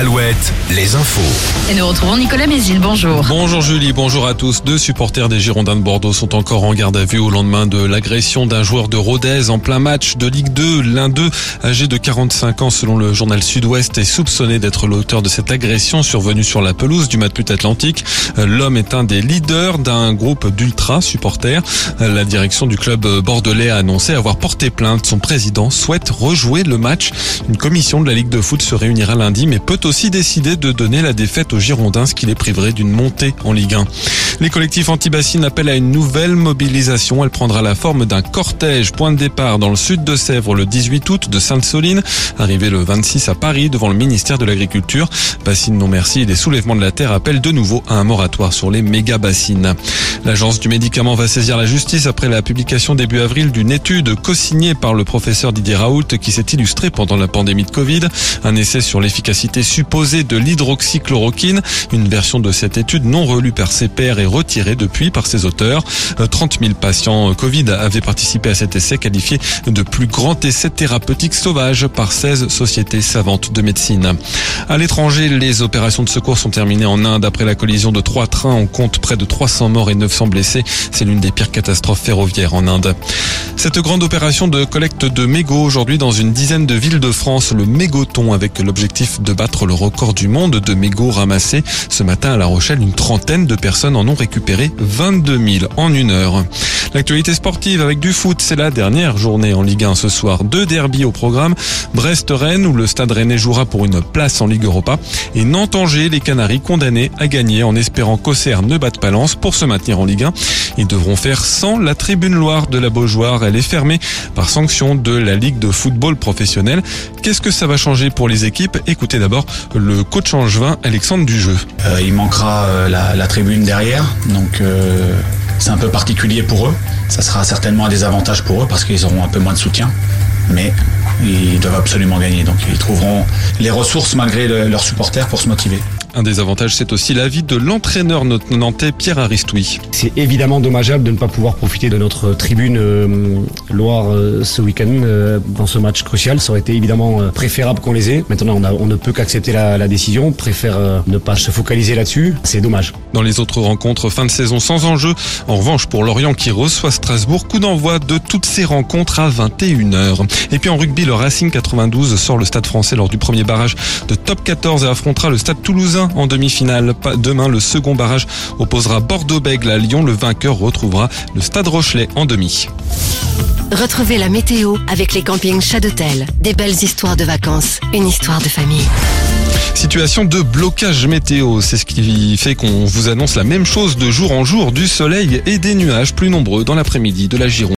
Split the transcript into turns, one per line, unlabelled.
Alouette, les infos.
Et nous retrouvons Nicolas Mézil, bonjour.
Bonjour Julie, bonjour à tous. Deux supporters des Girondins de Bordeaux sont encore en garde à vue au lendemain de l'agression d'un joueur de Rodez en plein match de Ligue 2. L'un d'eux, âgé de 45 ans selon le journal Sud-Ouest, est soupçonné d'être l'auteur de cette agression survenue sur la pelouse du Matmut Atlantique. L'homme est un des leaders d'un groupe d'ultra supporters. La direction du club bordelais a annoncé avoir porté plainte. Son président souhaite rejouer le match. Une commission de la Ligue de foot se réunira lundi mais peut aussi décider de donner la défaite aux Girondins, ce qui les priverait d'une montée en Ligue 1. Les collectifs anti-bassines appellent à une nouvelle mobilisation. Elle prendra la forme d'un cortège. Point de départ dans le sud de Sèvres le 18 août de Sainte-Soline, arrivé le 26 à Paris devant le ministère de l'Agriculture. Bassines non merci et des soulèvements de la terre appellent de nouveau à un moratoire sur les méga bassines. L'agence du médicament va saisir la justice après la publication début avril d'une étude co-signée par le professeur Didier Raoult qui s'est illustrée pendant la pandémie de Covid. Un essai sur l'efficacité supposée de l'hydroxychloroquine. Une version de cette étude non relue par ses pairs et retirée depuis par ses auteurs. 30 000 patients Covid avaient participé à cet essai qualifié de plus grand essai thérapeutique sauvage par 16 sociétés savantes de médecine. À l'étranger, les opérations de secours sont terminées en Inde après la collision de trois trains. On compte près de 300 morts et 900 blessés. C'est l'une des pires catastrophes ferroviaires en Inde. Cette grande opération de collecte de mégots aujourd'hui dans une dizaine de villes de France, le mégoton avec l'objectif de battre le record du monde de mégots ramassés. Ce matin à La Rochelle, une trentaine de personnes en ont récupéré 22 000 en une heure. L'actualité sportive avec du foot, c'est la dernière journée en Ligue 1 ce soir. Deux derbies au programme. Brest-Rennes où le Stade Rennais jouera pour une place en Ligue Europa. Et Nantes-Angers, les Canaries condamnés à gagner en espérant qu'Auxerre ne batte pas Lens pour se maintenir en Ligue 1. Ils devront faire sans la tribune Loire de la Beaujoire. Elle est fermée par sanction de la Ligue de football professionnel. Qu'est-ce que ça va changer pour les équipes? Écoutez d'abord le coach angevin Alexandre Dujeu.
Euh, il manquera euh, la, tribune derrière, donc euh, c'est un peu particulier pour eux. Ça sera certainement un désavantage pour eux parce qu'ils auront un peu moins de soutien. Mais ils doivent absolument gagner. Donc ils trouveront les ressources malgré le, leurs supporters pour se motiver.
Un des avantages, c'est aussi l'avis de l'entraîneur nantais Pierre Aristoui.
C'est évidemment dommageable de ne pas pouvoir profiter de notre tribune euh, Loire euh, ce week-end euh, dans ce match crucial. Ça aurait été évidemment préférable qu'on les ait. Maintenant, on, a, on ne peut qu'accepter la, la, décision. On préfère ne pas se focaliser là-dessus. C'est dommage.
Dans les autres rencontres, fin de saison sans enjeu. En revanche, pour Lorient qui reçoit Strasbourg, coup d'envoi de toutes ces rencontres à 21h. Et puis en rugby, le Racing 92 sort le stade français lors du premier barrage de top 14 et affrontera le stade toulousain en demi-finale. Demain, le second barrage opposera Bordeaux-Bègle à Lyon. Le vainqueur retrouvera le Stade Rochelet en demi.
Retrouvez la météo avec les campings Chadotel. Des belles histoires de vacances, une histoire de famille.
Situation de blocage météo, c'est ce qui fait qu'on vous annonce la même chose de jour en jour, du soleil et des nuages plus nombreux dans l'après-midi de la Gironde.